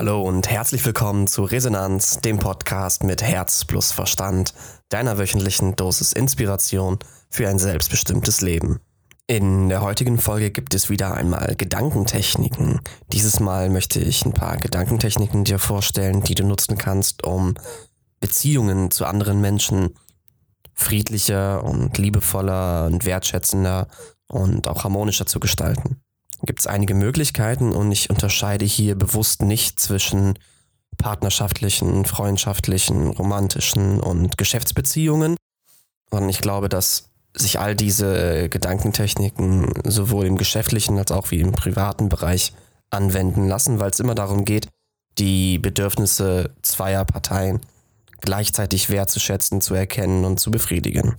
Hallo und herzlich willkommen zu Resonanz, dem Podcast mit Herz plus Verstand, deiner wöchentlichen Dosis Inspiration für ein selbstbestimmtes Leben. In der heutigen Folge gibt es wieder einmal Gedankentechniken. Dieses Mal möchte ich ein paar Gedankentechniken dir vorstellen, die du nutzen kannst, um Beziehungen zu anderen Menschen friedlicher und liebevoller und wertschätzender und auch harmonischer zu gestalten gibt es einige Möglichkeiten und ich unterscheide hier bewusst nicht zwischen partnerschaftlichen, freundschaftlichen, romantischen und Geschäftsbeziehungen, sondern ich glaube, dass sich all diese Gedankentechniken sowohl im geschäftlichen als auch wie im privaten Bereich anwenden lassen, weil es immer darum geht, die Bedürfnisse zweier Parteien gleichzeitig wertzuschätzen, zu erkennen und zu befriedigen.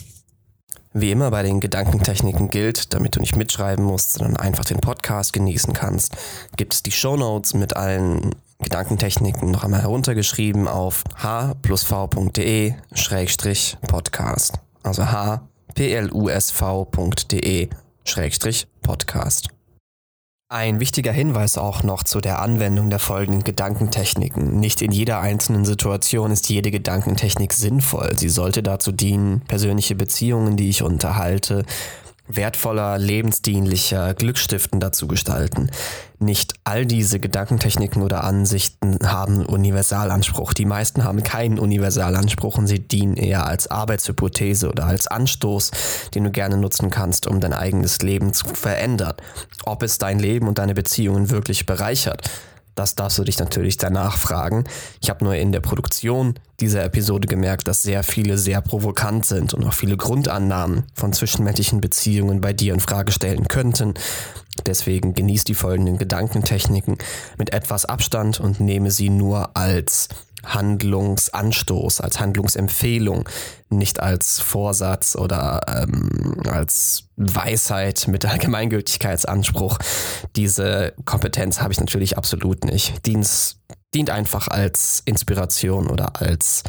Wie immer bei den Gedankentechniken gilt, damit du nicht mitschreiben musst, sondern einfach den Podcast genießen kannst, gibt es die Show Notes mit allen Gedankentechniken noch einmal heruntergeschrieben auf h v.de schrägstrich Podcast. Also h p l u s v.de schrägstrich Podcast. Ein wichtiger Hinweis auch noch zu der Anwendung der folgenden Gedankentechniken. Nicht in jeder einzelnen Situation ist jede Gedankentechnik sinnvoll. Sie sollte dazu dienen, persönliche Beziehungen, die ich unterhalte, wertvoller, lebensdienlicher, glückstiftender zu gestalten. Nicht all diese Gedankentechniken oder Ansichten haben Universalanspruch. Die meisten haben keinen Universalanspruch und sie dienen eher als Arbeitshypothese oder als Anstoß, den du gerne nutzen kannst, um dein eigenes Leben zu verändern. Ob es dein Leben und deine Beziehungen wirklich bereichert, das darfst du dich natürlich danach fragen. Ich habe nur in der Produktion dieser Episode gemerkt, dass sehr viele sehr provokant sind und auch viele Grundannahmen von zwischenmenschlichen Beziehungen bei dir in Frage stellen könnten. Deswegen genieß die folgenden Gedankentechniken mit etwas Abstand und nehme sie nur als Handlungsanstoß, als Handlungsempfehlung, nicht als Vorsatz oder ähm, als Weisheit mit Allgemeingültigkeitsanspruch. Diese Kompetenz habe ich natürlich absolut nicht. Dienst dient einfach als Inspiration oder als,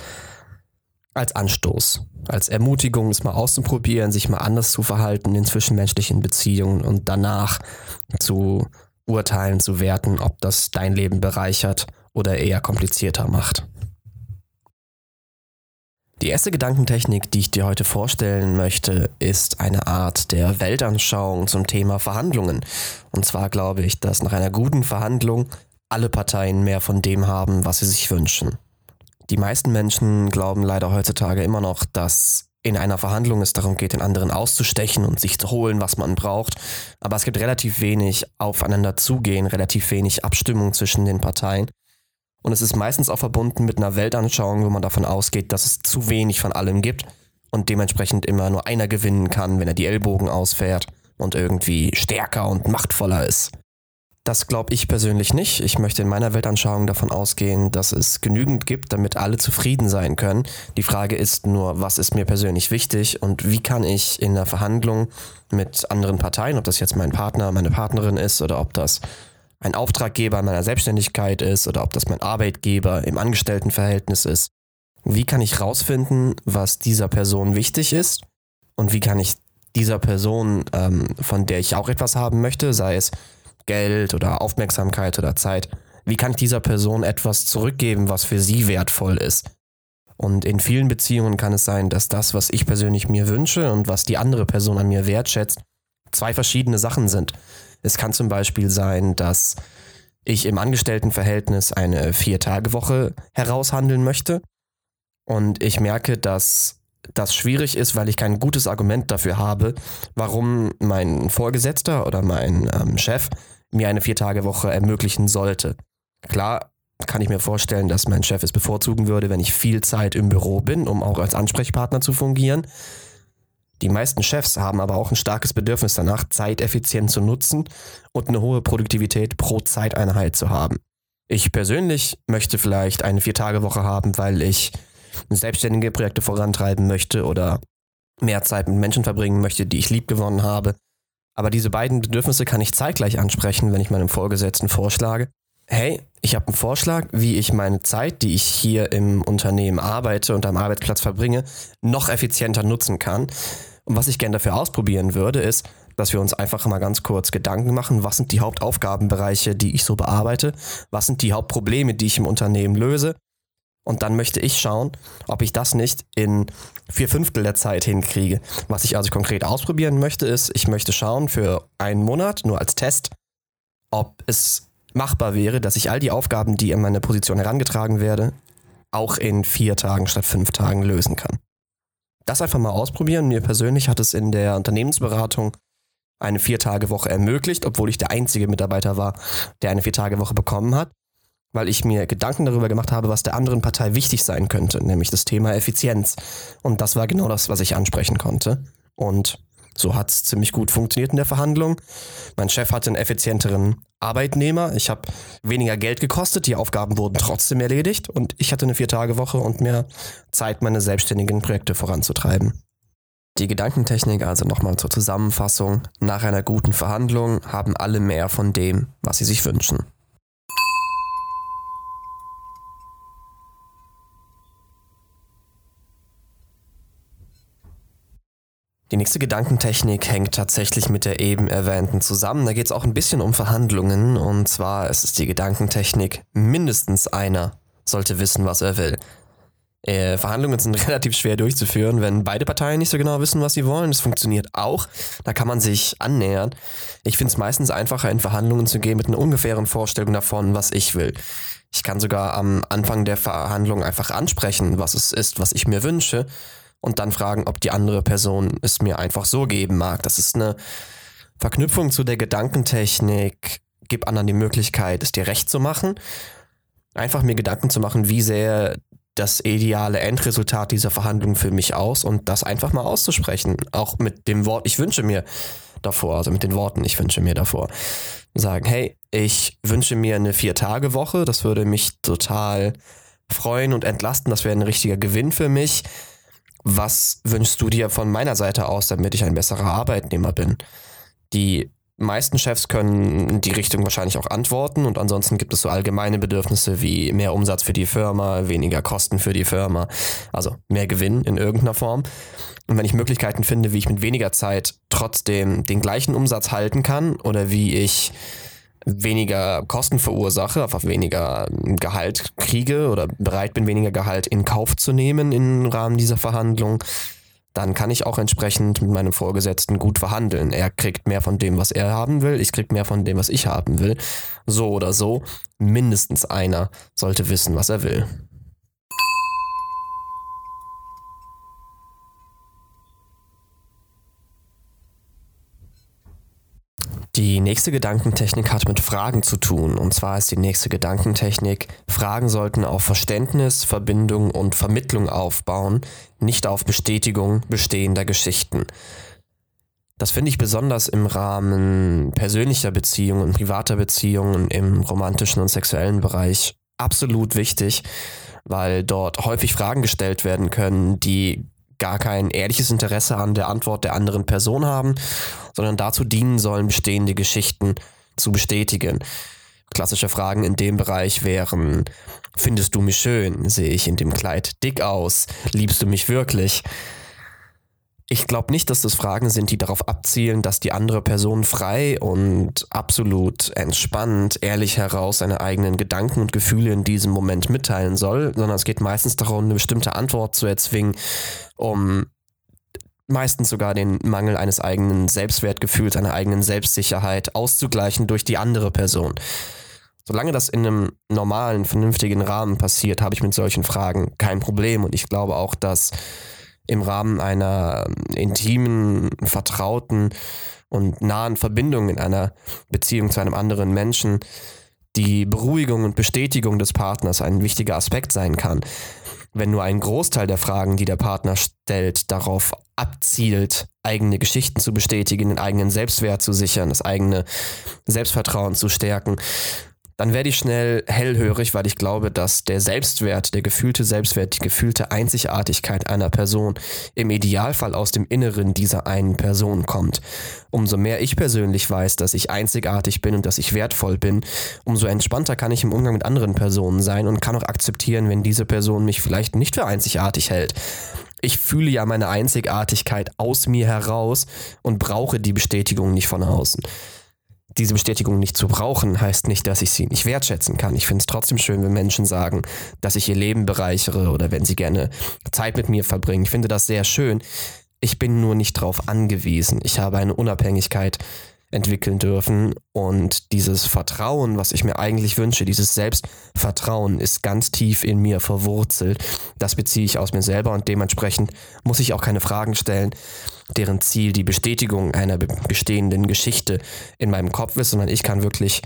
als Anstoß, als Ermutigung, es mal auszuprobieren, sich mal anders zu verhalten in zwischenmenschlichen Beziehungen und danach zu urteilen, zu werten, ob das dein Leben bereichert oder eher komplizierter macht. Die erste Gedankentechnik, die ich dir heute vorstellen möchte, ist eine Art der Weltanschauung zum Thema Verhandlungen. Und zwar glaube ich, dass nach einer guten Verhandlung alle Parteien mehr von dem haben, was sie sich wünschen. Die meisten Menschen glauben leider heutzutage immer noch, dass in einer Verhandlung es darum geht, den anderen auszustechen und sich zu holen, was man braucht. Aber es gibt relativ wenig Aufeinander zugehen, relativ wenig Abstimmung zwischen den Parteien. Und es ist meistens auch verbunden mit einer Weltanschauung, wo man davon ausgeht, dass es zu wenig von allem gibt und dementsprechend immer nur einer gewinnen kann, wenn er die Ellbogen ausfährt und irgendwie stärker und machtvoller ist. Das glaube ich persönlich nicht. Ich möchte in meiner Weltanschauung davon ausgehen, dass es genügend gibt, damit alle zufrieden sein können. Die Frage ist nur, was ist mir persönlich wichtig und wie kann ich in einer Verhandlung mit anderen Parteien, ob das jetzt mein Partner, meine Partnerin ist oder ob das ein Auftraggeber in meiner Selbstständigkeit ist oder ob das mein Arbeitgeber im Angestelltenverhältnis ist. Wie kann ich rausfinden, was dieser Person wichtig ist und wie kann ich dieser Person, ähm, von der ich auch etwas haben möchte, sei es Geld oder Aufmerksamkeit oder Zeit, wie kann ich dieser Person etwas zurückgeben, was für sie wertvoll ist? Und in vielen Beziehungen kann es sein, dass das, was ich persönlich mir wünsche und was die andere Person an mir wertschätzt, zwei verschiedene Sachen sind. Es kann zum Beispiel sein, dass ich im Angestelltenverhältnis eine Vier-Tage-Woche heraushandeln möchte und ich merke, dass das schwierig ist, weil ich kein gutes Argument dafür habe, warum mein Vorgesetzter oder mein ähm, Chef mir eine Vier-Tage-Woche ermöglichen sollte. Klar kann ich mir vorstellen, dass mein Chef es bevorzugen würde, wenn ich viel Zeit im Büro bin, um auch als Ansprechpartner zu fungieren. Die meisten Chefs haben aber auch ein starkes Bedürfnis danach, Zeit effizient zu nutzen und eine hohe Produktivität pro Zeiteinheit zu haben. Ich persönlich möchte vielleicht eine Vier-Tage-Woche haben, weil ich selbstständige Projekte vorantreiben möchte oder mehr Zeit mit Menschen verbringen möchte, die ich lieb gewonnen habe. Aber diese beiden Bedürfnisse kann ich zeitgleich ansprechen, wenn ich meinem Vorgesetzten vorschlage, hey, ich habe einen Vorschlag, wie ich meine Zeit, die ich hier im Unternehmen arbeite und am Arbeitsplatz verbringe, noch effizienter nutzen kann. Und was ich gerne dafür ausprobieren würde, ist, dass wir uns einfach mal ganz kurz Gedanken machen, was sind die Hauptaufgabenbereiche, die ich so bearbeite, was sind die Hauptprobleme, die ich im Unternehmen löse. Und dann möchte ich schauen, ob ich das nicht in vier Fünftel der Zeit hinkriege. Was ich also konkret ausprobieren möchte, ist, ich möchte schauen für einen Monat, nur als Test, ob es machbar wäre, dass ich all die Aufgaben, die an meine Position herangetragen werde, auch in vier Tagen statt fünf Tagen lösen kann. Das einfach mal ausprobieren. Mir persönlich hat es in der Unternehmensberatung eine Vier-Tage-Woche ermöglicht, obwohl ich der einzige Mitarbeiter war, der eine Vier-Tage-Woche bekommen hat, weil ich mir Gedanken darüber gemacht habe, was der anderen Partei wichtig sein könnte, nämlich das Thema Effizienz. Und das war genau das, was ich ansprechen konnte. Und so hat es ziemlich gut funktioniert in der Verhandlung. Mein Chef hatte einen effizienteren Arbeitnehmer. Ich habe weniger Geld gekostet. Die Aufgaben wurden trotzdem erledigt. Und ich hatte eine Vier-Tage-Woche und mehr Zeit, meine selbstständigen Projekte voranzutreiben. Die Gedankentechnik also nochmal zur Zusammenfassung. Nach einer guten Verhandlung haben alle mehr von dem, was sie sich wünschen. Die nächste Gedankentechnik hängt tatsächlich mit der eben erwähnten zusammen. Da geht es auch ein bisschen um Verhandlungen. Und zwar ist es die Gedankentechnik, mindestens einer sollte wissen, was er will. Äh, Verhandlungen sind relativ schwer durchzuführen, wenn beide Parteien nicht so genau wissen, was sie wollen. Das funktioniert auch. Da kann man sich annähern. Ich finde es meistens einfacher, in Verhandlungen zu gehen mit einer ungefähren Vorstellung davon, was ich will. Ich kann sogar am Anfang der Verhandlung einfach ansprechen, was es ist, was ich mir wünsche und dann fragen, ob die andere Person es mir einfach so geben mag. Das ist eine Verknüpfung zu der Gedankentechnik. Gib anderen die Möglichkeit, es dir recht zu machen. Einfach mir Gedanken zu machen, wie sähe das ideale Endresultat dieser Verhandlung für mich aus und das einfach mal auszusprechen. Auch mit dem Wort, ich wünsche mir davor, also mit den Worten, ich wünsche mir davor. Sagen, hey, ich wünsche mir eine Vier-Tage-Woche, das würde mich total freuen und entlasten, das wäre ein richtiger Gewinn für mich was wünschst du dir von meiner Seite aus, damit ich ein besserer Arbeitnehmer bin? Die meisten Chefs können in die Richtung wahrscheinlich auch antworten und ansonsten gibt es so allgemeine Bedürfnisse wie mehr Umsatz für die Firma, weniger Kosten für die Firma, also mehr Gewinn in irgendeiner Form. Und wenn ich Möglichkeiten finde, wie ich mit weniger Zeit trotzdem den gleichen Umsatz halten kann oder wie ich weniger Kosten verursache, einfach weniger Gehalt kriege oder bereit bin, weniger Gehalt in Kauf zu nehmen im Rahmen dieser Verhandlung, dann kann ich auch entsprechend mit meinem Vorgesetzten gut verhandeln. Er kriegt mehr von dem, was er haben will, ich krieg mehr von dem, was ich haben will. So oder so, mindestens einer sollte wissen, was er will. Die nächste Gedankentechnik hat mit Fragen zu tun. Und zwar ist die nächste Gedankentechnik, Fragen sollten auf Verständnis, Verbindung und Vermittlung aufbauen, nicht auf Bestätigung bestehender Geschichten. Das finde ich besonders im Rahmen persönlicher Beziehungen privater Beziehungen im romantischen und sexuellen Bereich absolut wichtig, weil dort häufig Fragen gestellt werden können, die gar kein ehrliches Interesse an der Antwort der anderen Person haben, sondern dazu dienen sollen, bestehende Geschichten zu bestätigen. Klassische Fragen in dem Bereich wären, findest du mich schön? Sehe ich in dem Kleid dick aus? Liebst du mich wirklich? Ich glaube nicht, dass das Fragen sind, die darauf abzielen, dass die andere Person frei und absolut entspannt, ehrlich heraus seine eigenen Gedanken und Gefühle in diesem Moment mitteilen soll, sondern es geht meistens darum, eine bestimmte Antwort zu erzwingen, um meistens sogar den Mangel eines eigenen Selbstwertgefühls, einer eigenen Selbstsicherheit auszugleichen durch die andere Person. Solange das in einem normalen, vernünftigen Rahmen passiert, habe ich mit solchen Fragen kein Problem und ich glaube auch, dass im Rahmen einer intimen, vertrauten und nahen Verbindung in einer Beziehung zu einem anderen Menschen die Beruhigung und Bestätigung des Partners ein wichtiger Aspekt sein kann. Wenn nur ein Großteil der Fragen, die der Partner stellt, darauf abzielt, eigene Geschichten zu bestätigen, den eigenen Selbstwert zu sichern, das eigene Selbstvertrauen zu stärken, dann werde ich schnell hellhörig, weil ich glaube, dass der Selbstwert, der gefühlte Selbstwert, die gefühlte Einzigartigkeit einer Person im Idealfall aus dem Inneren dieser einen Person kommt. Umso mehr ich persönlich weiß, dass ich einzigartig bin und dass ich wertvoll bin, umso entspannter kann ich im Umgang mit anderen Personen sein und kann auch akzeptieren, wenn diese Person mich vielleicht nicht für einzigartig hält. Ich fühle ja meine Einzigartigkeit aus mir heraus und brauche die Bestätigung nicht von außen. Diese Bestätigung nicht zu brauchen, heißt nicht, dass ich sie nicht wertschätzen kann. Ich finde es trotzdem schön, wenn Menschen sagen, dass ich ihr Leben bereichere oder wenn sie gerne Zeit mit mir verbringen. Ich finde das sehr schön. Ich bin nur nicht darauf angewiesen. Ich habe eine Unabhängigkeit entwickeln dürfen. Und dieses Vertrauen, was ich mir eigentlich wünsche, dieses Selbstvertrauen ist ganz tief in mir verwurzelt. Das beziehe ich aus mir selber und dementsprechend muss ich auch keine Fragen stellen, deren Ziel die Bestätigung einer bestehenden Geschichte in meinem Kopf ist, sondern ich kann wirklich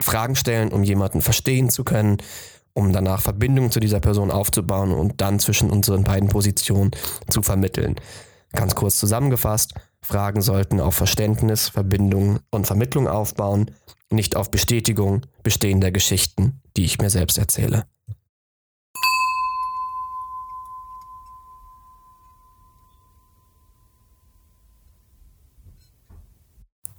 Fragen stellen, um jemanden verstehen zu können, um danach Verbindungen zu dieser Person aufzubauen und dann zwischen unseren beiden Positionen zu vermitteln. Ganz kurz zusammengefasst, Fragen sollten auf Verständnis, Verbindung und Vermittlung aufbauen, nicht auf Bestätigung bestehender Geschichten, die ich mir selbst erzähle.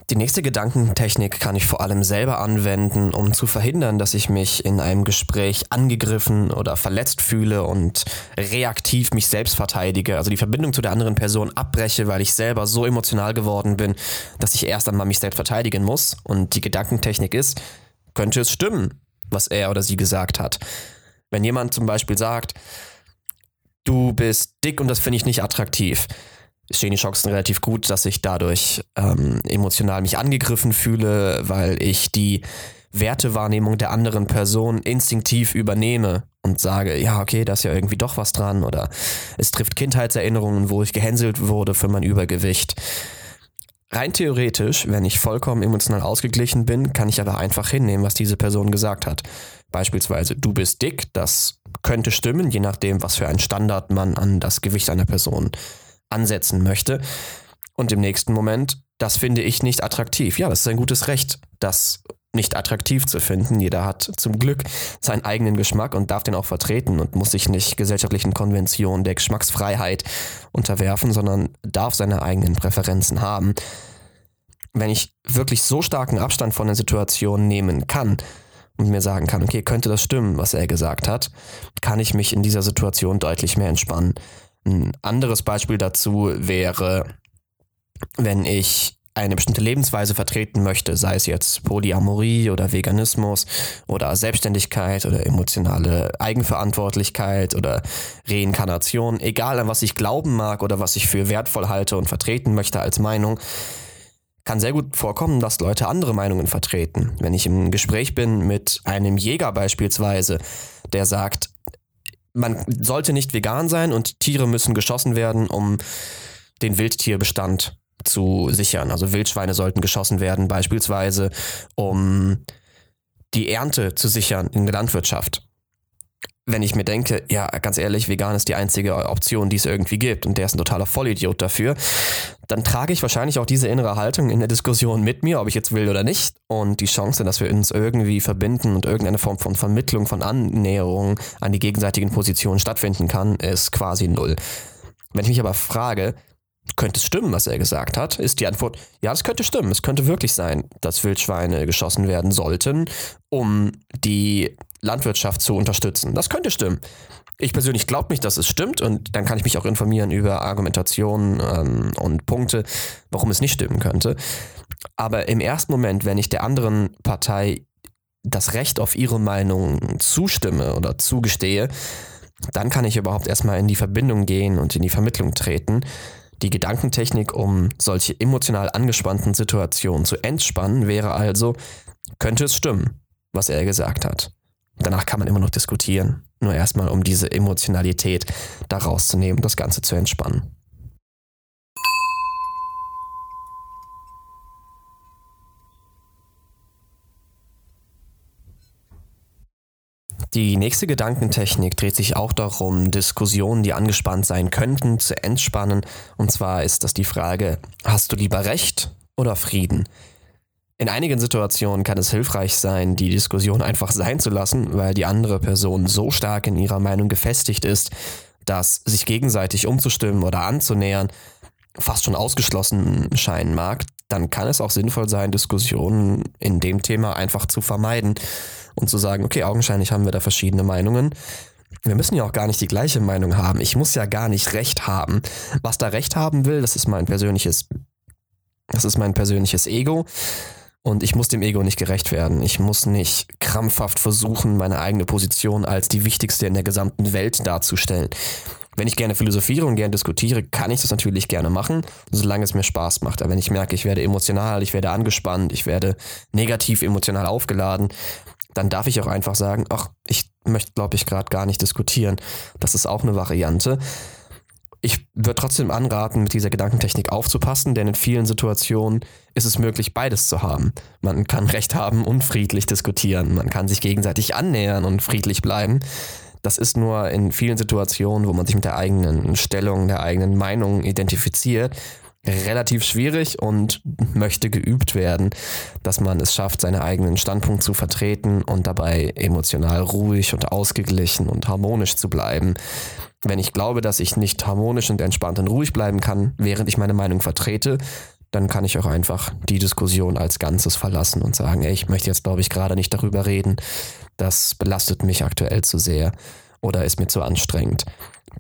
Die nächste Gedankentechnik kann ich vor allem selber anwenden, um zu verhindern, dass ich mich in einem Gespräch angegriffen oder verletzt fühle und reaktiv mich selbst verteidige, also die Verbindung zu der anderen Person abbreche, weil ich selber so emotional geworden bin, dass ich erst einmal mich selbst verteidigen muss. Und die Gedankentechnik ist, könnte es stimmen, was er oder sie gesagt hat. Wenn jemand zum Beispiel sagt, du bist dick und das finde ich nicht attraktiv, stehen die Chancen relativ gut, dass ich dadurch ähm, emotional mich angegriffen fühle, weil ich die Wertewahrnehmung der anderen Person instinktiv übernehme und sage, ja, okay, da ist ja irgendwie doch was dran oder es trifft Kindheitserinnerungen, wo ich gehänselt wurde für mein Übergewicht. Rein theoretisch, wenn ich vollkommen emotional ausgeglichen bin, kann ich aber einfach hinnehmen, was diese Person gesagt hat. Beispielsweise, du bist dick, das könnte stimmen, je nachdem, was für ein Standard man an das Gewicht einer Person ansetzen möchte. Und im nächsten Moment, das finde ich nicht attraktiv. Ja, das ist ein gutes Recht, das nicht attraktiv zu finden. Jeder hat zum Glück seinen eigenen Geschmack und darf den auch vertreten und muss sich nicht gesellschaftlichen Konventionen der Geschmacksfreiheit unterwerfen, sondern darf seine eigenen Präferenzen haben. Wenn ich wirklich so starken Abstand von der Situation nehmen kann und mir sagen kann, okay, könnte das stimmen, was er gesagt hat, kann ich mich in dieser Situation deutlich mehr entspannen. Ein anderes Beispiel dazu wäre, wenn ich eine bestimmte Lebensweise vertreten möchte, sei es jetzt Polyamorie oder Veganismus oder Selbstständigkeit oder emotionale Eigenverantwortlichkeit oder Reinkarnation, egal an was ich glauben mag oder was ich für wertvoll halte und vertreten möchte als Meinung, kann sehr gut vorkommen, dass Leute andere Meinungen vertreten. Wenn ich im Gespräch bin mit einem Jäger beispielsweise, der sagt, man sollte nicht vegan sein und Tiere müssen geschossen werden, um den Wildtierbestand zu sichern. Also Wildschweine sollten geschossen werden, beispielsweise, um die Ernte zu sichern in der Landwirtschaft wenn ich mir denke, ja, ganz ehrlich, vegan ist die einzige Option, die es irgendwie gibt und der ist ein totaler Vollidiot dafür, dann trage ich wahrscheinlich auch diese innere Haltung in der Diskussion mit mir, ob ich jetzt will oder nicht. Und die Chance, dass wir uns irgendwie verbinden und irgendeine Form von Vermittlung, von Annäherung an die gegenseitigen Positionen stattfinden kann, ist quasi null. Wenn ich mich aber frage, könnte es stimmen, was er gesagt hat, ist die Antwort, ja, das könnte stimmen. Es könnte wirklich sein, dass Wildschweine geschossen werden sollten, um die Landwirtschaft zu unterstützen. Das könnte stimmen. Ich persönlich glaube nicht, dass es stimmt und dann kann ich mich auch informieren über Argumentationen ähm, und Punkte, warum es nicht stimmen könnte. Aber im ersten Moment, wenn ich der anderen Partei das Recht auf ihre Meinung zustimme oder zugestehe, dann kann ich überhaupt erstmal in die Verbindung gehen und in die Vermittlung treten. Die Gedankentechnik, um solche emotional angespannten Situationen zu entspannen, wäre also, könnte es stimmen, was er gesagt hat. Danach kann man immer noch diskutieren, nur erstmal um diese Emotionalität da rauszunehmen, das Ganze zu entspannen. Die nächste Gedankentechnik dreht sich auch darum, Diskussionen, die angespannt sein könnten, zu entspannen. Und zwar ist das die Frage, hast du lieber Recht oder Frieden? In einigen Situationen kann es hilfreich sein, die Diskussion einfach sein zu lassen, weil die andere Person so stark in ihrer Meinung gefestigt ist, dass sich gegenseitig umzustimmen oder anzunähern fast schon ausgeschlossen scheinen mag, dann kann es auch sinnvoll sein, Diskussionen in dem Thema einfach zu vermeiden und zu sagen, okay, augenscheinlich haben wir da verschiedene Meinungen. wir müssen ja auch gar nicht die gleiche Meinung haben. Ich muss ja gar nicht Recht haben. Was da Recht haben will, das ist mein persönliches, das ist mein persönliches Ego. Und ich muss dem Ego nicht gerecht werden. Ich muss nicht krampfhaft versuchen, meine eigene Position als die wichtigste in der gesamten Welt darzustellen. Wenn ich gerne philosophiere und gerne diskutiere, kann ich das natürlich gerne machen, solange es mir Spaß macht. Aber wenn ich merke, ich werde emotional, ich werde angespannt, ich werde negativ emotional aufgeladen, dann darf ich auch einfach sagen, ach, ich möchte, glaube ich, gerade gar nicht diskutieren. Das ist auch eine Variante. Ich würde trotzdem anraten, mit dieser Gedankentechnik aufzupassen, denn in vielen Situationen ist es möglich, beides zu haben. Man kann Recht haben und friedlich diskutieren. Man kann sich gegenseitig annähern und friedlich bleiben. Das ist nur in vielen Situationen, wo man sich mit der eigenen Stellung, der eigenen Meinung identifiziert, relativ schwierig und möchte geübt werden, dass man es schafft, seinen eigenen Standpunkt zu vertreten und dabei emotional ruhig und ausgeglichen und harmonisch zu bleiben. Wenn ich glaube, dass ich nicht harmonisch und entspannt und ruhig bleiben kann, während ich meine Meinung vertrete, dann kann ich auch einfach die Diskussion als Ganzes verlassen und sagen, ey, ich möchte jetzt, glaube ich, gerade nicht darüber reden. Das belastet mich aktuell zu sehr oder ist mir zu anstrengend.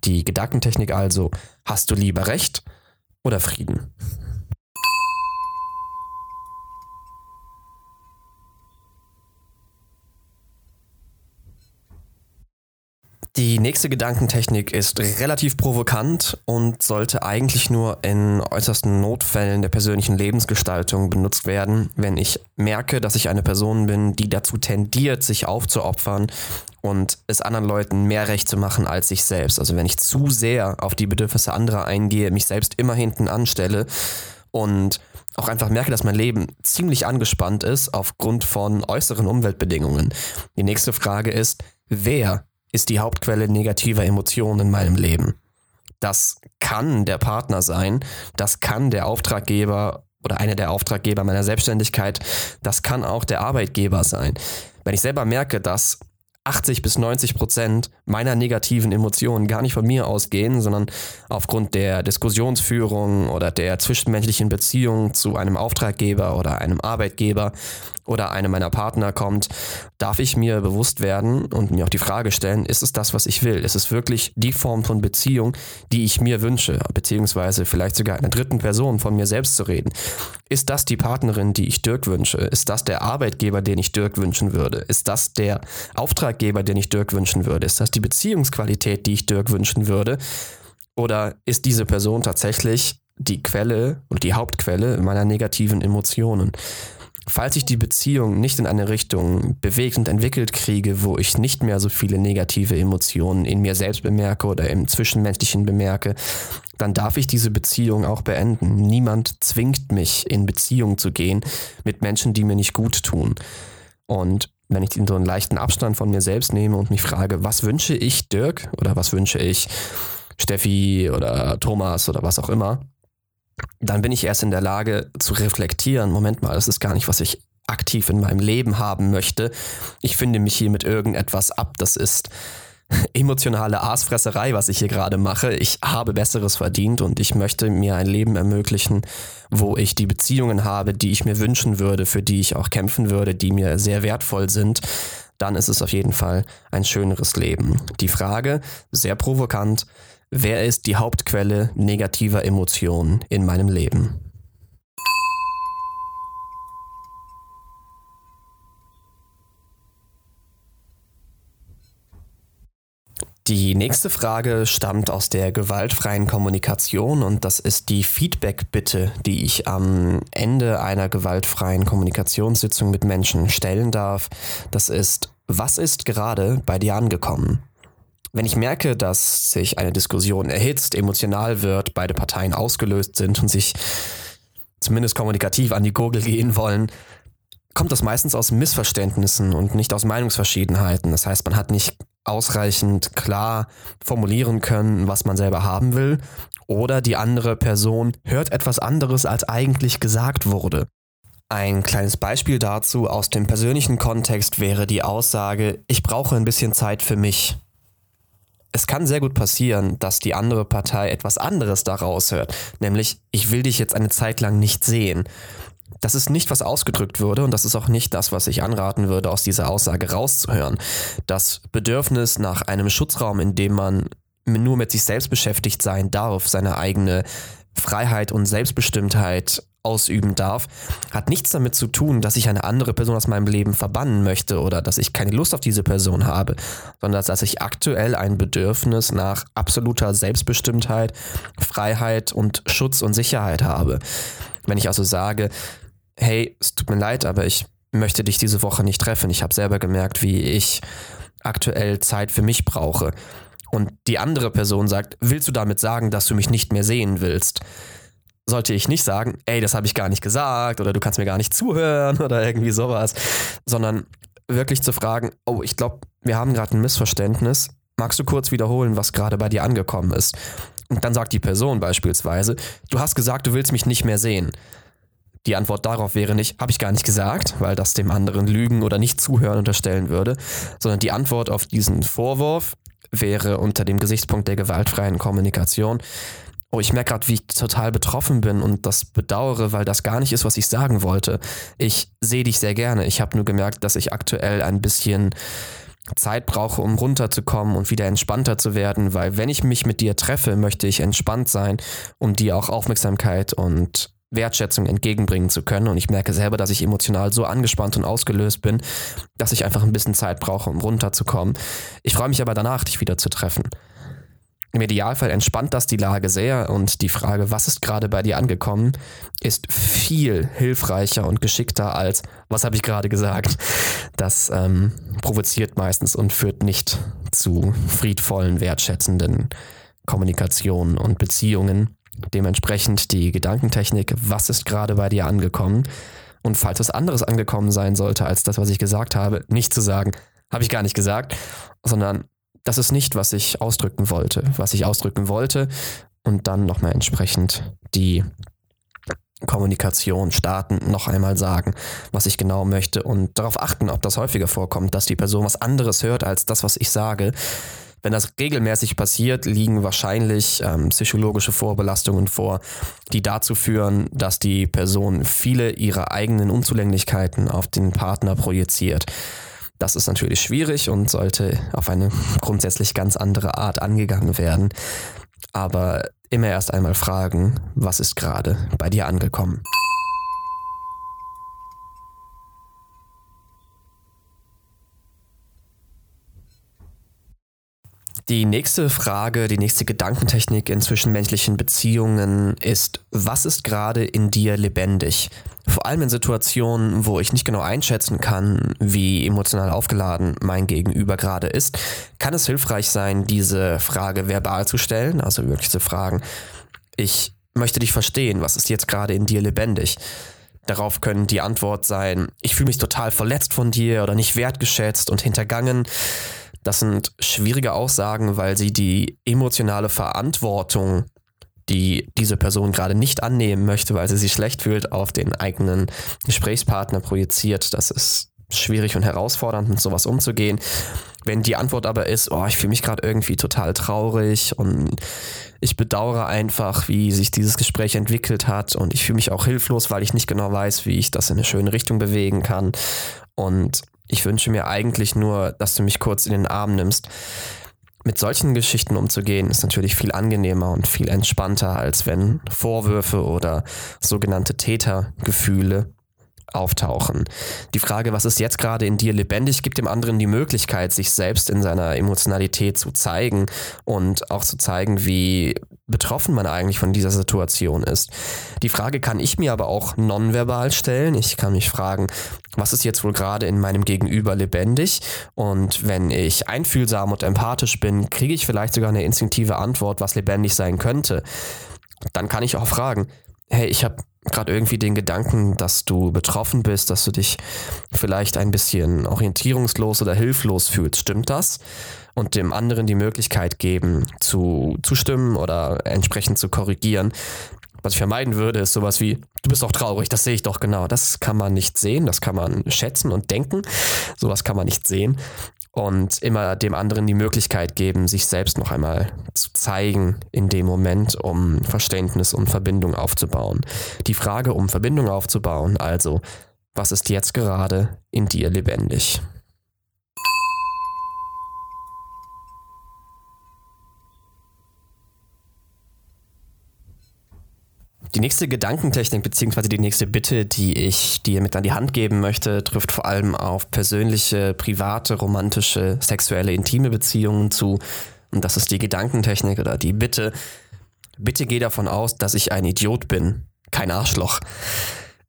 Die Gedankentechnik also, hast du lieber recht oder Frieden? Die nächste Gedankentechnik ist relativ provokant und sollte eigentlich nur in äußersten Notfällen der persönlichen Lebensgestaltung benutzt werden, wenn ich merke, dass ich eine Person bin, die dazu tendiert, sich aufzuopfern und es anderen Leuten mehr recht zu machen als sich selbst. Also wenn ich zu sehr auf die Bedürfnisse anderer eingehe, mich selbst immer hinten anstelle und auch einfach merke, dass mein Leben ziemlich angespannt ist aufgrund von äußeren Umweltbedingungen. Die nächste Frage ist, wer ist die Hauptquelle negativer Emotionen in meinem Leben. Das kann der Partner sein, das kann der Auftraggeber oder einer der Auftraggeber meiner Selbstständigkeit, das kann auch der Arbeitgeber sein. Wenn ich selber merke, dass 80 bis 90 Prozent meiner negativen Emotionen gar nicht von mir ausgehen, sondern aufgrund der Diskussionsführung oder der zwischenmenschlichen Beziehung zu einem Auftraggeber oder einem Arbeitgeber oder einem meiner Partner kommt, darf ich mir bewusst werden und mir auch die Frage stellen, ist es das, was ich will? Ist es wirklich die Form von Beziehung, die ich mir wünsche, beziehungsweise vielleicht sogar einer dritten Person von mir selbst zu reden? Ist das die Partnerin, die ich Dirk wünsche? Ist das der Arbeitgeber, den ich Dirk wünschen würde? Ist das der Auftraggeber, den ich Dirk wünschen würde? Ist das die Beziehungsqualität, die ich Dirk wünschen würde? Oder ist diese Person tatsächlich die Quelle und die Hauptquelle meiner negativen Emotionen? Falls ich die Beziehung nicht in eine Richtung bewegt und entwickelt kriege, wo ich nicht mehr so viele negative Emotionen in mir selbst bemerke oder im Zwischenmenschlichen bemerke, dann darf ich diese Beziehung auch beenden. Niemand zwingt mich, in Beziehung zu gehen mit Menschen, die mir nicht gut tun. Und wenn ich so einen leichten Abstand von mir selbst nehme und mich frage, was wünsche ich Dirk oder was wünsche ich Steffi oder Thomas oder was auch immer, dann bin ich erst in der Lage zu reflektieren, Moment mal, das ist gar nicht, was ich aktiv in meinem Leben haben möchte. Ich finde mich hier mit irgendetwas ab. Das ist emotionale Aasfresserei, was ich hier gerade mache. Ich habe Besseres verdient und ich möchte mir ein Leben ermöglichen, wo ich die Beziehungen habe, die ich mir wünschen würde, für die ich auch kämpfen würde, die mir sehr wertvoll sind. Dann ist es auf jeden Fall ein schöneres Leben. Die Frage, sehr provokant, Wer ist die Hauptquelle negativer Emotionen in meinem Leben? Die nächste Frage stammt aus der gewaltfreien Kommunikation und das ist die Feedback-Bitte, die ich am Ende einer gewaltfreien Kommunikationssitzung mit Menschen stellen darf. Das ist, was ist gerade bei dir angekommen? Wenn ich merke, dass sich eine Diskussion erhitzt, emotional wird, beide Parteien ausgelöst sind und sich zumindest kommunikativ an die Gurgel gehen wollen, kommt das meistens aus Missverständnissen und nicht aus Meinungsverschiedenheiten. Das heißt, man hat nicht ausreichend klar formulieren können, was man selber haben will, oder die andere Person hört etwas anderes, als eigentlich gesagt wurde. Ein kleines Beispiel dazu aus dem persönlichen Kontext wäre die Aussage, ich brauche ein bisschen Zeit für mich es kann sehr gut passieren, dass die andere Partei etwas anderes daraus hört, nämlich ich will dich jetzt eine Zeit lang nicht sehen. Das ist nicht, was ausgedrückt würde und das ist auch nicht das, was ich anraten würde, aus dieser Aussage rauszuhören. Das Bedürfnis nach einem Schutzraum, in dem man nur mit sich selbst beschäftigt sein darf, seine eigene Freiheit und Selbstbestimmtheit ausüben darf, hat nichts damit zu tun, dass ich eine andere Person aus meinem Leben verbannen möchte oder dass ich keine Lust auf diese Person habe, sondern dass ich aktuell ein Bedürfnis nach absoluter Selbstbestimmtheit, Freiheit und Schutz und Sicherheit habe. Wenn ich also sage, hey, es tut mir leid, aber ich möchte dich diese Woche nicht treffen. Ich habe selber gemerkt, wie ich aktuell Zeit für mich brauche. Und die andere Person sagt, willst du damit sagen, dass du mich nicht mehr sehen willst? Sollte ich nicht sagen, ey, das habe ich gar nicht gesagt oder du kannst mir gar nicht zuhören oder irgendwie sowas, sondern wirklich zu fragen, oh, ich glaube, wir haben gerade ein Missverständnis. Magst du kurz wiederholen, was gerade bei dir angekommen ist? Und dann sagt die Person beispielsweise, du hast gesagt, du willst mich nicht mehr sehen. Die Antwort darauf wäre nicht, habe ich gar nicht gesagt, weil das dem anderen Lügen oder nicht zuhören unterstellen würde, sondern die Antwort auf diesen Vorwurf wäre unter dem Gesichtspunkt der gewaltfreien Kommunikation, oh, ich merke gerade, wie ich total betroffen bin und das bedauere, weil das gar nicht ist, was ich sagen wollte. Ich sehe dich sehr gerne. Ich habe nur gemerkt, dass ich aktuell ein bisschen Zeit brauche, um runterzukommen und wieder entspannter zu werden, weil wenn ich mich mit dir treffe, möchte ich entspannt sein, um dir auch Aufmerksamkeit und Wertschätzung entgegenbringen zu können. Und ich merke selber, dass ich emotional so angespannt und ausgelöst bin, dass ich einfach ein bisschen Zeit brauche, um runterzukommen. Ich freue mich aber danach, dich wieder zu treffen. Im Idealfall entspannt das die Lage sehr und die Frage, was ist gerade bei dir angekommen, ist viel hilfreicher und geschickter als, was habe ich gerade gesagt. Das ähm, provoziert meistens und führt nicht zu friedvollen, wertschätzenden Kommunikationen und Beziehungen. Dementsprechend die Gedankentechnik, was ist gerade bei dir angekommen? Und falls was anderes angekommen sein sollte als das, was ich gesagt habe, nicht zu sagen, habe ich gar nicht gesagt, sondern das ist nicht, was ich ausdrücken wollte. Was ich ausdrücken wollte und dann nochmal entsprechend die Kommunikation starten, noch einmal sagen, was ich genau möchte und darauf achten, ob das häufiger vorkommt, dass die Person was anderes hört als das, was ich sage. Wenn das regelmäßig passiert, liegen wahrscheinlich ähm, psychologische Vorbelastungen vor, die dazu führen, dass die Person viele ihrer eigenen Unzulänglichkeiten auf den Partner projiziert. Das ist natürlich schwierig und sollte auf eine grundsätzlich ganz andere Art angegangen werden. Aber immer erst einmal fragen, was ist gerade bei dir angekommen. Die nächste Frage, die nächste Gedankentechnik in zwischenmenschlichen Beziehungen ist, was ist gerade in dir lebendig? Vor allem in Situationen, wo ich nicht genau einschätzen kann, wie emotional aufgeladen mein Gegenüber gerade ist, kann es hilfreich sein, diese Frage verbal zu stellen, also wirklich zu fragen, ich möchte dich verstehen, was ist jetzt gerade in dir lebendig? Darauf können die Antwort sein, ich fühle mich total verletzt von dir oder nicht wertgeschätzt und hintergangen. Das sind schwierige Aussagen, weil sie die emotionale Verantwortung, die diese Person gerade nicht annehmen möchte, weil sie sich schlecht fühlt, auf den eigenen Gesprächspartner projiziert. Das ist schwierig und herausfordernd, mit sowas umzugehen. Wenn die Antwort aber ist, oh, ich fühle mich gerade irgendwie total traurig und ich bedauere einfach, wie sich dieses Gespräch entwickelt hat und ich fühle mich auch hilflos, weil ich nicht genau weiß, wie ich das in eine schöne Richtung bewegen kann. Und ich wünsche mir eigentlich nur, dass du mich kurz in den Arm nimmst. Mit solchen Geschichten umzugehen, ist natürlich viel angenehmer und viel entspannter, als wenn Vorwürfe oder sogenannte Tätergefühle auftauchen. Die Frage, was ist jetzt gerade in dir lebendig, gibt dem anderen die Möglichkeit, sich selbst in seiner Emotionalität zu zeigen und auch zu zeigen, wie betroffen man eigentlich von dieser Situation ist. Die Frage kann ich mir aber auch nonverbal stellen. Ich kann mich fragen, was ist jetzt wohl gerade in meinem Gegenüber lebendig? Und wenn ich einfühlsam und empathisch bin, kriege ich vielleicht sogar eine instinktive Antwort, was lebendig sein könnte. Dann kann ich auch fragen, hey, ich habe gerade irgendwie den Gedanken, dass du betroffen bist, dass du dich vielleicht ein bisschen orientierungslos oder hilflos fühlst. Stimmt das? Und dem anderen die Möglichkeit geben, zu zustimmen oder entsprechend zu korrigieren. Was ich vermeiden würde, ist sowas wie, du bist doch traurig, das sehe ich doch genau. Das kann man nicht sehen, das kann man schätzen und denken. Sowas kann man nicht sehen. und immer dem anderen die Möglichkeit geben, sich selbst noch einmal zu zeigen in dem Moment, um Verständnis und Verbindung aufzubauen. Die Frage, um Verbindung aufzubauen, also, was ist jetzt gerade in dir lebendig? Die nächste Gedankentechnik beziehungsweise die nächste Bitte, die ich dir mit an die Hand geben möchte, trifft vor allem auf persönliche, private, romantische, sexuelle, intime Beziehungen zu. Und das ist die Gedankentechnik oder die Bitte. Bitte geh davon aus, dass ich ein Idiot bin, kein Arschloch.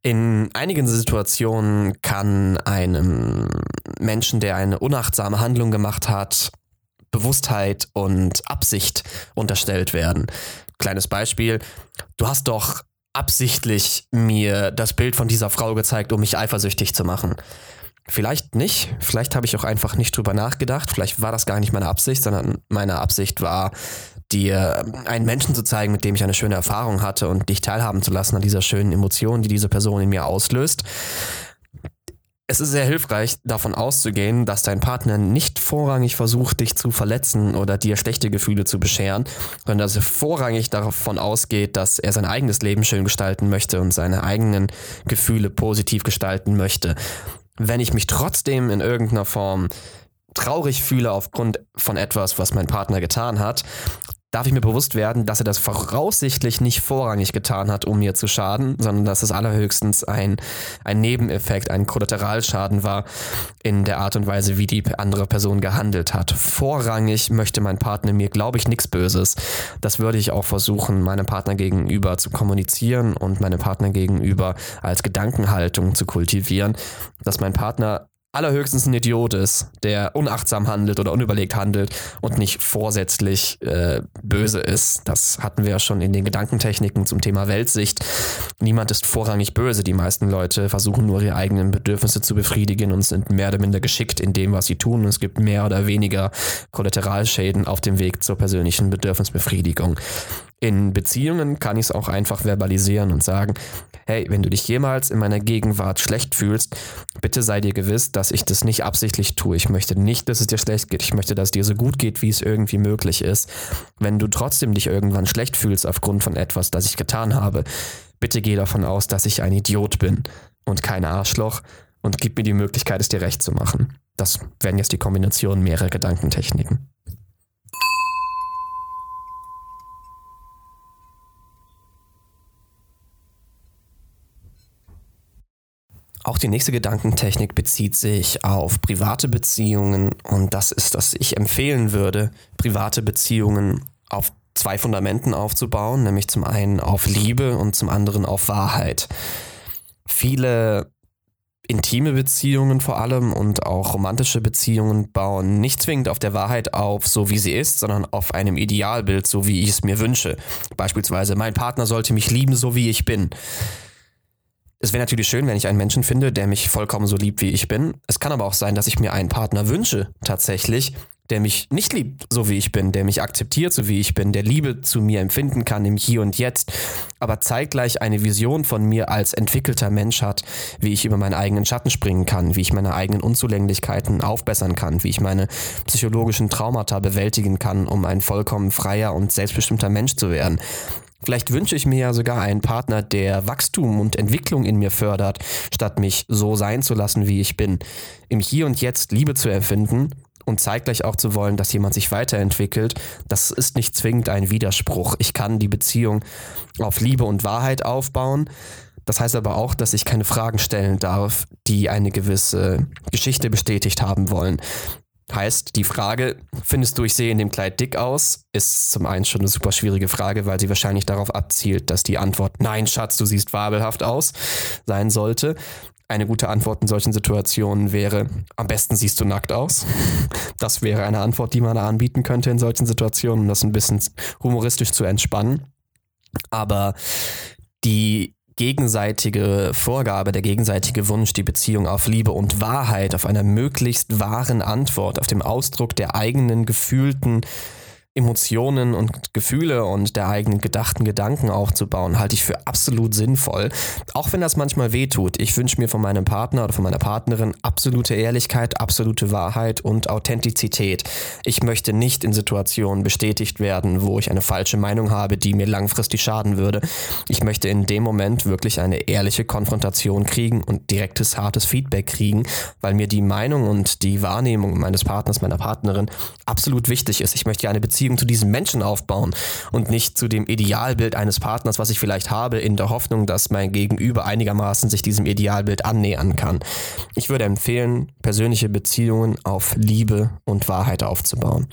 In einigen Situationen kann einem Menschen, der eine unachtsame Handlung gemacht hat, Bewusstheit und Absicht unterstellt werden. Kleines Beispiel, du hast doch absichtlich mir das Bild von dieser Frau gezeigt, um mich eifersüchtig zu machen. Vielleicht nicht, vielleicht habe ich auch einfach nicht drüber nachgedacht, vielleicht war das gar nicht meine Absicht, sondern meine Absicht war, dir einen Menschen zu zeigen, mit dem ich eine schöne Erfahrung hatte und dich teilhaben zu lassen an dieser schönen Emotion, die diese Person in mir auslöst es ist sehr hilfreich, davon auszugehen, dass dein Partner nicht vorrangig versucht, dich zu verletzen oder dir schlechte Gefühle zu bescheren, sondern dass er vorrangig davon ausgeht, dass er sein eigenes Leben schön gestalten möchte und seine eigenen Gefühle positiv gestalten möchte. Wenn ich mich trotzdem in irgendeiner Form traurig fühle aufgrund von etwas, was mein Partner getan hat, darf ich mir bewusst werden, dass er das voraussichtlich nicht vorrangig getan hat, um mir zu schaden, sondern dass es allerhöchstens ein, ein Nebeneffekt, ein Kollateralschaden war in der Art und Weise, wie die andere Person gehandelt hat. Vorrangig möchte mein Partner mir, glaube ich, nichts Böses. Das würde ich auch versuchen, meinem Partner gegenüber zu kommunizieren und meinem Partner gegenüber als Gedankenhaltung zu kultivieren, dass mein Partner allerhöchstens ein Idiot ist, der unachtsam handelt oder unüberlegt handelt und nicht vorsätzlich äh, böse ist. Das hatten wir ja schon in den Gedankentechniken zum Thema Weltsicht. Niemand ist vorrangig böse. Die meisten Leute versuchen nur ihre eigenen Bedürfnisse zu befriedigen und sind mehr oder minder geschickt in dem, was sie tun. Und es gibt mehr oder weniger Kollateralschäden auf dem Weg zur persönlichen Bedürfnisbefriedigung. In Beziehungen kann ich es auch einfach verbalisieren und sagen, hey, wenn du dich jemals in meiner Gegenwart schlecht fühlst, bitte sei dir gewiss, dass ich das nicht absichtlich tue. Ich möchte nicht, dass es dir schlecht geht. Ich möchte, dass es dir so gut geht, wie es irgendwie möglich ist. Wenn du trotzdem dich irgendwann schlecht fühlst aufgrund von etwas, das ich getan habe, bitte geh davon aus, dass ich ein Idiot bin und kein Arschloch und gib mir die Möglichkeit, es dir recht zu machen. Das wären jetzt die Kombination mehrerer Gedankentechniken. Auch die nächste Gedankentechnik bezieht sich auf private Beziehungen und das ist, dass ich empfehlen würde, private Beziehungen auf zwei Fundamenten aufzubauen, nämlich zum einen auf Liebe und zum anderen auf Wahrheit. Viele intime Beziehungen vor allem und auch romantische Beziehungen bauen nicht zwingend auf der Wahrheit auf, so wie sie ist, sondern auf einem Idealbild, so wie ich es mir wünsche. Beispielsweise, mein Partner sollte mich lieben, so wie ich bin. Es wäre natürlich schön, wenn ich einen Menschen finde, der mich vollkommen so liebt, wie ich bin. Es kann aber auch sein, dass ich mir einen Partner wünsche, tatsächlich, der mich nicht liebt, so wie ich bin, der mich akzeptiert, so wie ich bin, der Liebe zu mir empfinden kann im Hier und Jetzt, aber zeitgleich eine Vision von mir als entwickelter Mensch hat, wie ich über meinen eigenen Schatten springen kann, wie ich meine eigenen Unzulänglichkeiten aufbessern kann, wie ich meine psychologischen Traumata bewältigen kann, um ein vollkommen freier und selbstbestimmter Mensch zu werden. Vielleicht wünsche ich mir ja sogar einen Partner, der Wachstum und Entwicklung in mir fördert, statt mich so sein zu lassen, wie ich bin. Im Hier und Jetzt Liebe zu empfinden und zeitgleich auch zu wollen, dass jemand sich weiterentwickelt, das ist nicht zwingend ein Widerspruch. Ich kann die Beziehung auf Liebe und Wahrheit aufbauen. Das heißt aber auch, dass ich keine Fragen stellen darf, die eine gewisse Geschichte bestätigt haben wollen. Heißt, die Frage, findest du, ich sehe in dem Kleid dick aus, ist zum einen schon eine super schwierige Frage, weil sie wahrscheinlich darauf abzielt, dass die Antwort Nein, Schatz, du siehst fabelhaft aus sein sollte. Eine gute Antwort in solchen Situationen wäre, am besten siehst du nackt aus. Das wäre eine Antwort, die man anbieten könnte in solchen Situationen, um das ein bisschen humoristisch zu entspannen. Aber die gegenseitige Vorgabe, der gegenseitige Wunsch, die Beziehung auf Liebe und Wahrheit, auf einer möglichst wahren Antwort, auf dem Ausdruck der eigenen gefühlten Emotionen und Gefühle und der eigenen gedachten Gedanken aufzubauen, halte ich für absolut sinnvoll. Auch wenn das manchmal wehtut. Ich wünsche mir von meinem Partner oder von meiner Partnerin absolute Ehrlichkeit, absolute Wahrheit und Authentizität. Ich möchte nicht in Situationen bestätigt werden, wo ich eine falsche Meinung habe, die mir langfristig schaden würde. Ich möchte in dem Moment wirklich eine ehrliche Konfrontation kriegen und direktes, hartes Feedback kriegen, weil mir die Meinung und die Wahrnehmung meines Partners, meiner Partnerin absolut wichtig ist. Ich möchte eine Beziehung Beziehung zu diesem Menschen aufbauen und nicht zu dem Idealbild eines Partners, was ich vielleicht habe, in der Hoffnung, dass mein Gegenüber einigermaßen sich diesem Idealbild annähern kann. Ich würde empfehlen, persönliche Beziehungen auf Liebe und Wahrheit aufzubauen.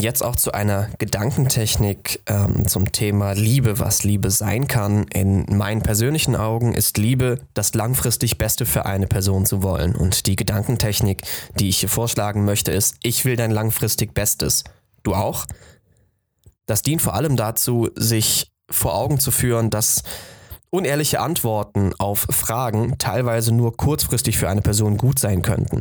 Jetzt auch zu einer Gedankentechnik ähm, zum Thema Liebe, was Liebe sein kann. In meinen persönlichen Augen ist Liebe das langfristig Beste für eine Person zu wollen. Und die Gedankentechnik, die ich hier vorschlagen möchte, ist, ich will dein langfristig Bestes. Du auch? Das dient vor allem dazu, sich vor Augen zu führen, dass unehrliche Antworten auf Fragen teilweise nur kurzfristig für eine Person gut sein könnten.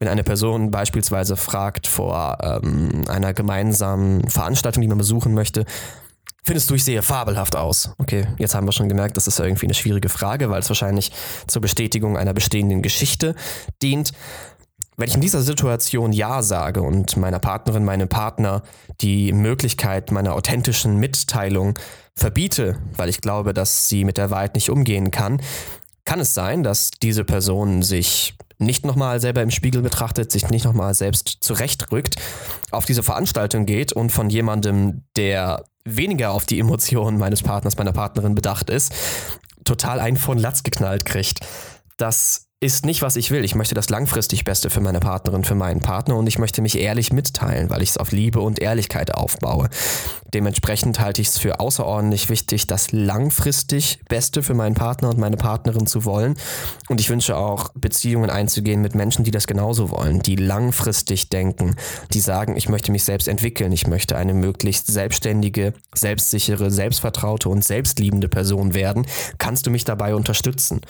Wenn eine Person beispielsweise fragt vor ähm, einer gemeinsamen Veranstaltung, die man besuchen möchte, findest du, ich sehe fabelhaft aus? Okay, jetzt haben wir schon gemerkt, das ist irgendwie eine schwierige Frage, weil es wahrscheinlich zur Bestätigung einer bestehenden Geschichte dient. Wenn ich in dieser Situation Ja sage und meiner Partnerin, meinem Partner die Möglichkeit meiner authentischen Mitteilung verbiete, weil ich glaube, dass sie mit der Wahrheit nicht umgehen kann, kann es sein, dass diese Person sich nicht nochmal selber im Spiegel betrachtet, sich nicht nochmal selbst zurechtrückt, auf diese Veranstaltung geht und von jemandem, der weniger auf die Emotionen meines Partners, meiner Partnerin bedacht ist, total einen von Latz geknallt kriegt. Das ist nicht, was ich will. Ich möchte das langfristig Beste für meine Partnerin, für meinen Partner und ich möchte mich ehrlich mitteilen, weil ich es auf Liebe und Ehrlichkeit aufbaue. Dementsprechend halte ich es für außerordentlich wichtig, das langfristig Beste für meinen Partner und meine Partnerin zu wollen. Und ich wünsche auch, Beziehungen einzugehen mit Menschen, die das genauso wollen, die langfristig denken, die sagen, ich möchte mich selbst entwickeln, ich möchte eine möglichst selbstständige, selbstsichere, selbstvertraute und selbstliebende Person werden. Kannst du mich dabei unterstützen?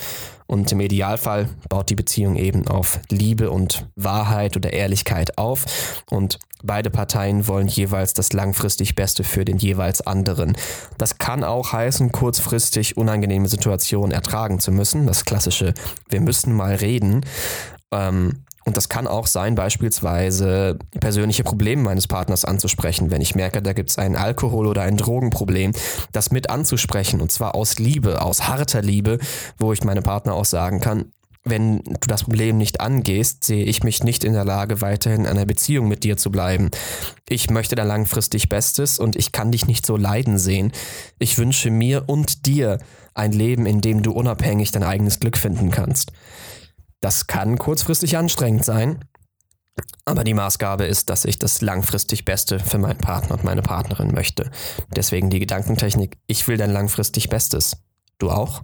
Und im Idealfall baut die Beziehung eben auf Liebe und Wahrheit oder Ehrlichkeit auf. Und beide Parteien wollen jeweils das langfristig Beste für den jeweils anderen. Das kann auch heißen, kurzfristig unangenehme Situationen ertragen zu müssen. Das klassische, wir müssen mal reden. Ähm, und das kann auch sein, beispielsweise persönliche Probleme meines Partners anzusprechen. Wenn ich merke, da gibt es ein Alkohol- oder ein Drogenproblem, das mit anzusprechen. Und zwar aus Liebe, aus harter Liebe, wo ich meinem Partner auch sagen kann, wenn du das Problem nicht angehst, sehe ich mich nicht in der Lage, weiterhin in einer Beziehung mit dir zu bleiben. Ich möchte da langfristig Bestes und ich kann dich nicht so leiden sehen. Ich wünsche mir und dir ein Leben, in dem du unabhängig dein eigenes Glück finden kannst. Das kann kurzfristig anstrengend sein, aber die Maßgabe ist, dass ich das langfristig Beste für meinen Partner und meine Partnerin möchte. Deswegen die Gedankentechnik, ich will dein langfristig Bestes. Du auch?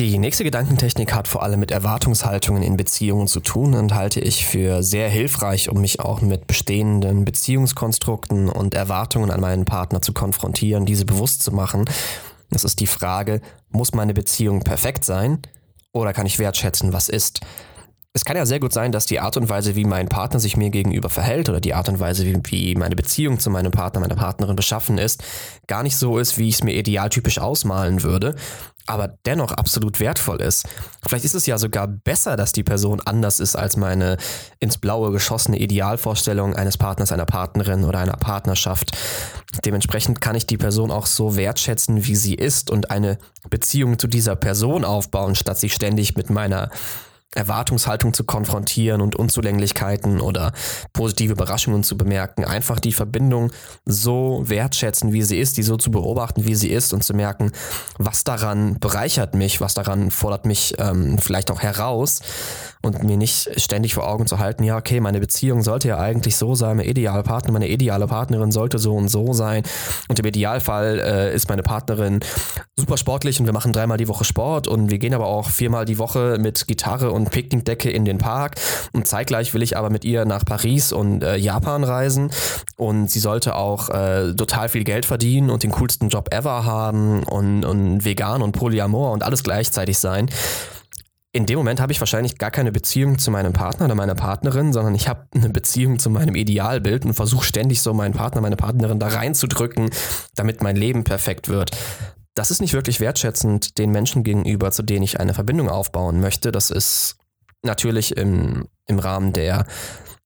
Die nächste Gedankentechnik hat vor allem mit Erwartungshaltungen in Beziehungen zu tun und halte ich für sehr hilfreich, um mich auch mit bestehenden Beziehungskonstrukten und Erwartungen an meinen Partner zu konfrontieren, diese bewusst zu machen. Das ist die Frage, muss meine Beziehung perfekt sein oder kann ich wertschätzen, was ist? Es kann ja sehr gut sein, dass die Art und Weise, wie mein Partner sich mir gegenüber verhält oder die Art und Weise, wie, wie meine Beziehung zu meinem Partner, meiner Partnerin beschaffen ist, gar nicht so ist, wie ich es mir idealtypisch ausmalen würde aber dennoch absolut wertvoll ist. Vielleicht ist es ja sogar besser, dass die Person anders ist als meine ins Blaue geschossene Idealvorstellung eines Partners, einer Partnerin oder einer Partnerschaft. Dementsprechend kann ich die Person auch so wertschätzen, wie sie ist und eine Beziehung zu dieser Person aufbauen, statt sich ständig mit meiner Erwartungshaltung zu konfrontieren und Unzulänglichkeiten oder positive Überraschungen zu bemerken. Einfach die Verbindung so wertschätzen, wie sie ist, die so zu beobachten, wie sie ist und zu merken, was daran bereichert mich, was daran fordert mich ähm, vielleicht auch heraus und mir nicht ständig vor Augen zu halten, ja, okay, meine Beziehung sollte ja eigentlich so sein, mein idealer Partner, meine ideale Partnerin sollte so und so sein. Und im Idealfall äh, ist meine Partnerin super sportlich und wir machen dreimal die Woche Sport und wir gehen aber auch viermal die Woche mit Gitarre und Picknickdecke in den Park. Und zeitgleich will ich aber mit ihr nach Paris und äh, Japan reisen. Und sie sollte auch äh, total viel Geld verdienen und den coolsten Job ever haben und, und vegan und Polyamor und alles gleichzeitig sein in dem Moment habe ich wahrscheinlich gar keine Beziehung zu meinem Partner oder meiner Partnerin, sondern ich habe eine Beziehung zu meinem Idealbild und versuche ständig so meinen Partner, meine Partnerin da reinzudrücken, damit mein Leben perfekt wird. Das ist nicht wirklich wertschätzend den Menschen gegenüber, zu denen ich eine Verbindung aufbauen möchte. Das ist natürlich im, im Rahmen der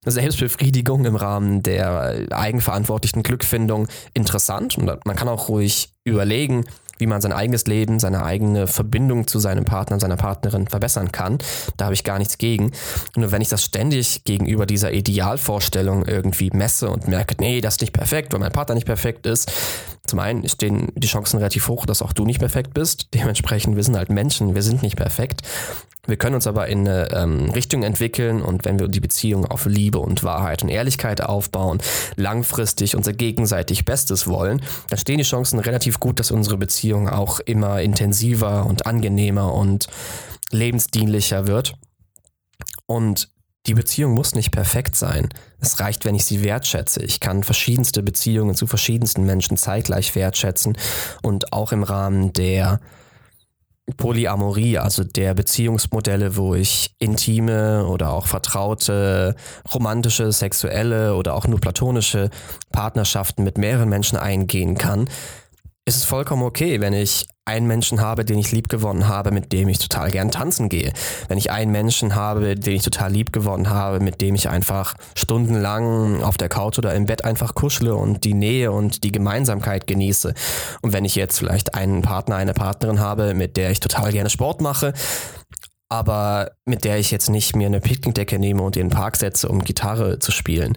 Selbstbefriedigung, im Rahmen der eigenverantwortlichen Glückfindung interessant. Und man kann auch ruhig überlegen, wie man sein eigenes Leben, seine eigene Verbindung zu seinem Partner, seiner Partnerin verbessern kann. Da habe ich gar nichts gegen. Nur wenn ich das ständig gegenüber dieser Idealvorstellung irgendwie messe und merke, nee, das ist nicht perfekt, weil mein Partner nicht perfekt ist, zum einen stehen die Chancen relativ hoch, dass auch du nicht perfekt bist. Dementsprechend, wir sind halt Menschen, wir sind nicht perfekt. Wir können uns aber in eine ähm, Richtung entwickeln und wenn wir die Beziehung auf Liebe und Wahrheit und Ehrlichkeit aufbauen, langfristig unser gegenseitig Bestes wollen, dann stehen die Chancen relativ gut, dass unsere Beziehung auch immer intensiver und angenehmer und lebensdienlicher wird. Und die Beziehung muss nicht perfekt sein. Es reicht, wenn ich sie wertschätze. Ich kann verschiedenste Beziehungen zu verschiedensten Menschen zeitgleich wertschätzen und auch im Rahmen der Polyamorie, also der Beziehungsmodelle, wo ich intime oder auch vertraute, romantische, sexuelle oder auch nur platonische Partnerschaften mit mehreren Menschen eingehen kann, ist es vollkommen okay, wenn ich einen Menschen habe, den ich lieb gewonnen habe, mit dem ich total gern tanzen gehe. Wenn ich einen Menschen habe, den ich total lieb gewonnen habe, mit dem ich einfach stundenlang auf der Couch oder im Bett einfach kuschle und die Nähe und die Gemeinsamkeit genieße. Und wenn ich jetzt vielleicht einen Partner, eine Partnerin habe, mit der ich total gerne Sport mache, aber mit der ich jetzt nicht mir eine Picknickdecke nehme und in den Park setze, um Gitarre zu spielen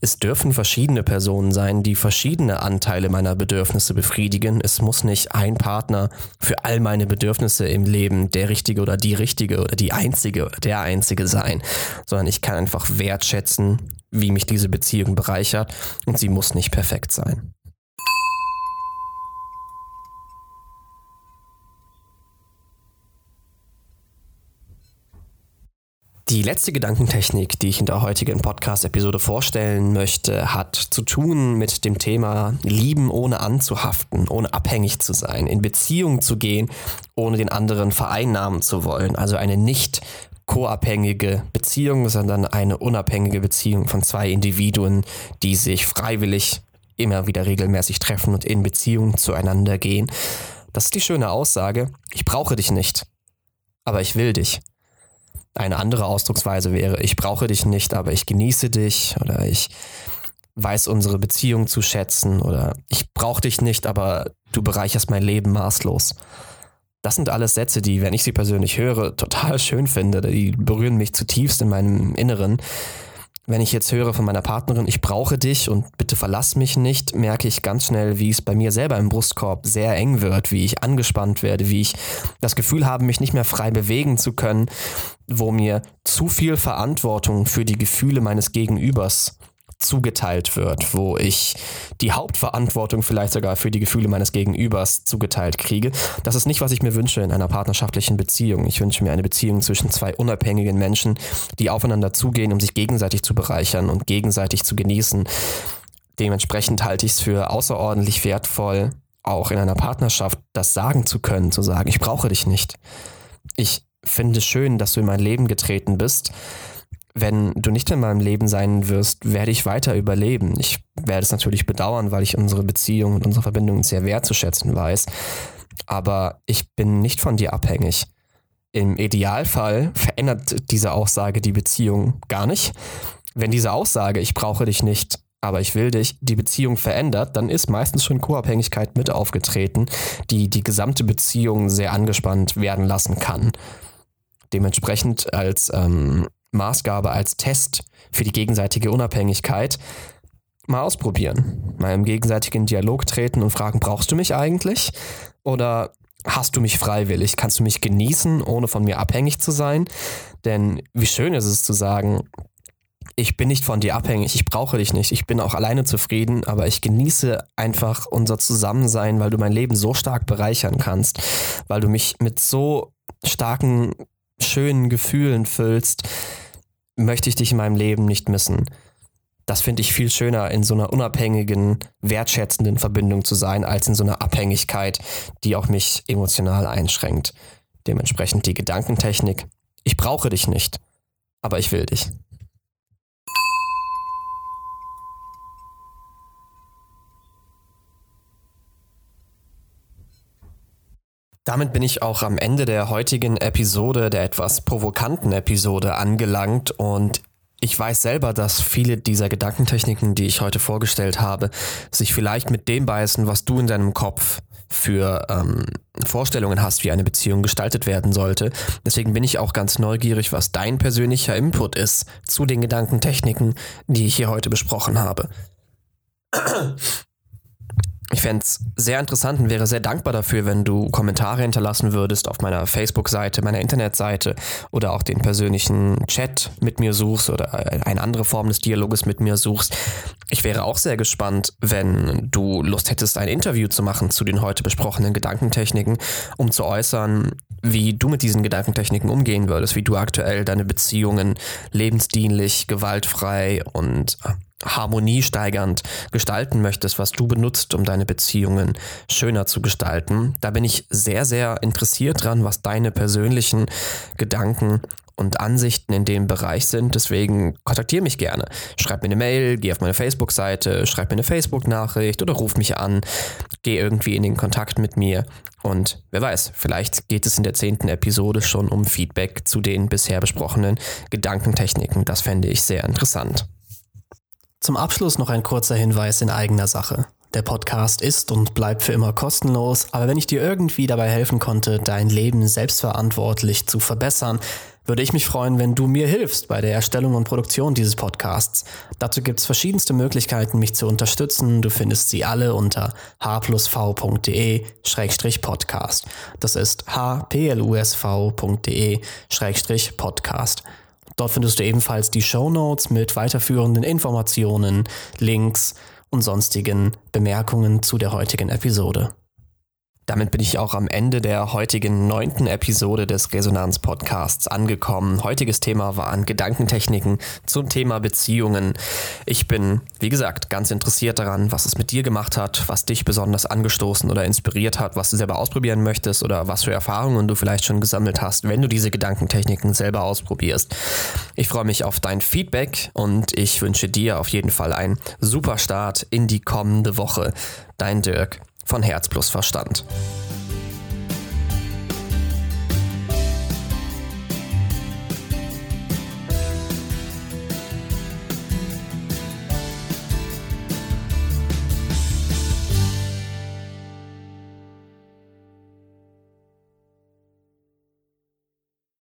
es dürfen verschiedene Personen sein, die verschiedene Anteile meiner Bedürfnisse befriedigen. Es muss nicht ein Partner für all meine Bedürfnisse im Leben der richtige oder die richtige oder die einzige oder der einzige sein, sondern ich kann einfach wertschätzen, wie mich diese Beziehung bereichert und sie muss nicht perfekt sein. Die letzte Gedankentechnik, die ich in der heutigen Podcast-Episode vorstellen möchte, hat zu tun mit dem Thema Lieben ohne anzuhaften, ohne abhängig zu sein, in Beziehung zu gehen, ohne den anderen vereinnahmen zu wollen. Also eine nicht co-abhängige Beziehung, sondern eine unabhängige Beziehung von zwei Individuen, die sich freiwillig immer wieder regelmäßig treffen und in Beziehung zueinander gehen. Das ist die schöne Aussage. Ich brauche dich nicht, aber ich will dich. Eine andere Ausdrucksweise wäre, ich brauche dich nicht, aber ich genieße dich oder ich weiß unsere Beziehung zu schätzen oder ich brauche dich nicht, aber du bereicherst mein Leben maßlos. Das sind alles Sätze, die, wenn ich sie persönlich höre, total schön finde. Die berühren mich zutiefst in meinem Inneren. Wenn ich jetzt höre von meiner Partnerin, ich brauche dich und bitte verlass mich nicht, merke ich ganz schnell, wie es bei mir selber im Brustkorb sehr eng wird, wie ich angespannt werde, wie ich das Gefühl habe, mich nicht mehr frei bewegen zu können, wo mir zu viel Verantwortung für die Gefühle meines Gegenübers zugeteilt wird, wo ich die Hauptverantwortung vielleicht sogar für die Gefühle meines Gegenübers zugeteilt kriege. Das ist nicht, was ich mir wünsche in einer partnerschaftlichen Beziehung. Ich wünsche mir eine Beziehung zwischen zwei unabhängigen Menschen, die aufeinander zugehen, um sich gegenseitig zu bereichern und gegenseitig zu genießen. Dementsprechend halte ich es für außerordentlich wertvoll, auch in einer Partnerschaft das sagen zu können, zu sagen, ich brauche dich nicht. Ich finde es schön, dass du in mein Leben getreten bist wenn du nicht in meinem Leben sein wirst, werde ich weiter überleben. Ich werde es natürlich bedauern, weil ich unsere Beziehung und unsere Verbindung sehr wertzuschätzen weiß. Aber ich bin nicht von dir abhängig. Im Idealfall verändert diese Aussage die Beziehung gar nicht. Wenn diese Aussage, ich brauche dich nicht, aber ich will dich, die Beziehung verändert, dann ist meistens schon Co-Abhängigkeit mit aufgetreten, die die gesamte Beziehung sehr angespannt werden lassen kann. Dementsprechend als ähm, Maßgabe, als Test für die gegenseitige Unabhängigkeit mal ausprobieren. Mal im gegenseitigen Dialog treten und fragen, brauchst du mich eigentlich? Oder hast du mich freiwillig? Kannst du mich genießen, ohne von mir abhängig zu sein? Denn wie schön ist es zu sagen, ich bin nicht von dir abhängig, ich brauche dich nicht, ich bin auch alleine zufrieden, aber ich genieße einfach unser Zusammensein, weil du mein Leben so stark bereichern kannst, weil du mich mit so starken, schönen Gefühlen füllst, möchte ich dich in meinem Leben nicht missen. Das finde ich viel schöner, in so einer unabhängigen, wertschätzenden Verbindung zu sein, als in so einer Abhängigkeit, die auch mich emotional einschränkt. Dementsprechend die Gedankentechnik. Ich brauche dich nicht, aber ich will dich. Damit bin ich auch am Ende der heutigen Episode, der etwas provokanten Episode angelangt und ich weiß selber, dass viele dieser Gedankentechniken, die ich heute vorgestellt habe, sich vielleicht mit dem beißen, was du in deinem Kopf für ähm, Vorstellungen hast, wie eine Beziehung gestaltet werden sollte. Deswegen bin ich auch ganz neugierig, was dein persönlicher Input ist zu den Gedankentechniken, die ich hier heute besprochen habe. Ich fände es sehr interessant und wäre sehr dankbar dafür, wenn du Kommentare hinterlassen würdest auf meiner Facebook-Seite, meiner Internetseite oder auch den persönlichen Chat mit mir suchst oder eine andere Form des Dialoges mit mir suchst. Ich wäre auch sehr gespannt, wenn du Lust hättest, ein Interview zu machen zu den heute besprochenen Gedankentechniken, um zu äußern, wie du mit diesen Gedankentechniken umgehen würdest, wie du aktuell deine Beziehungen lebensdienlich, gewaltfrei und harmoniesteigernd gestalten möchtest, was du benutzt, um deine Beziehungen schöner zu gestalten. Da bin ich sehr, sehr interessiert dran, was deine persönlichen Gedanken und Ansichten in dem Bereich sind. Deswegen kontaktiere mich gerne. Schreib mir eine Mail, geh auf meine Facebook-Seite, schreib mir eine Facebook-Nachricht oder ruf mich an. Geh irgendwie in den Kontakt mit mir. Und wer weiß, vielleicht geht es in der zehnten Episode schon um Feedback zu den bisher besprochenen Gedankentechniken. Das fände ich sehr interessant. Zum Abschluss noch ein kurzer Hinweis in eigener Sache. Der Podcast ist und bleibt für immer kostenlos, aber wenn ich dir irgendwie dabei helfen konnte, dein Leben selbstverantwortlich zu verbessern, würde ich mich freuen, wenn du mir hilfst bei der Erstellung und Produktion dieses Podcasts. Dazu gibt es verschiedenste Möglichkeiten, mich zu unterstützen. Du findest sie alle unter hplusv.de-podcast. Das ist hplusv.de-podcast. Dort findest du ebenfalls die Show Notes mit weiterführenden Informationen, Links und sonstigen Bemerkungen zu der heutigen Episode. Damit bin ich auch am Ende der heutigen neunten Episode des Resonanz-Podcasts angekommen. Heutiges Thema waren Gedankentechniken zum Thema Beziehungen. Ich bin, wie gesagt, ganz interessiert daran, was es mit dir gemacht hat, was dich besonders angestoßen oder inspiriert hat, was du selber ausprobieren möchtest oder was für Erfahrungen du vielleicht schon gesammelt hast, wenn du diese Gedankentechniken selber ausprobierst. Ich freue mich auf dein Feedback und ich wünsche dir auf jeden Fall einen super Start in die kommende Woche. Dein Dirk von Herz plus Verstand.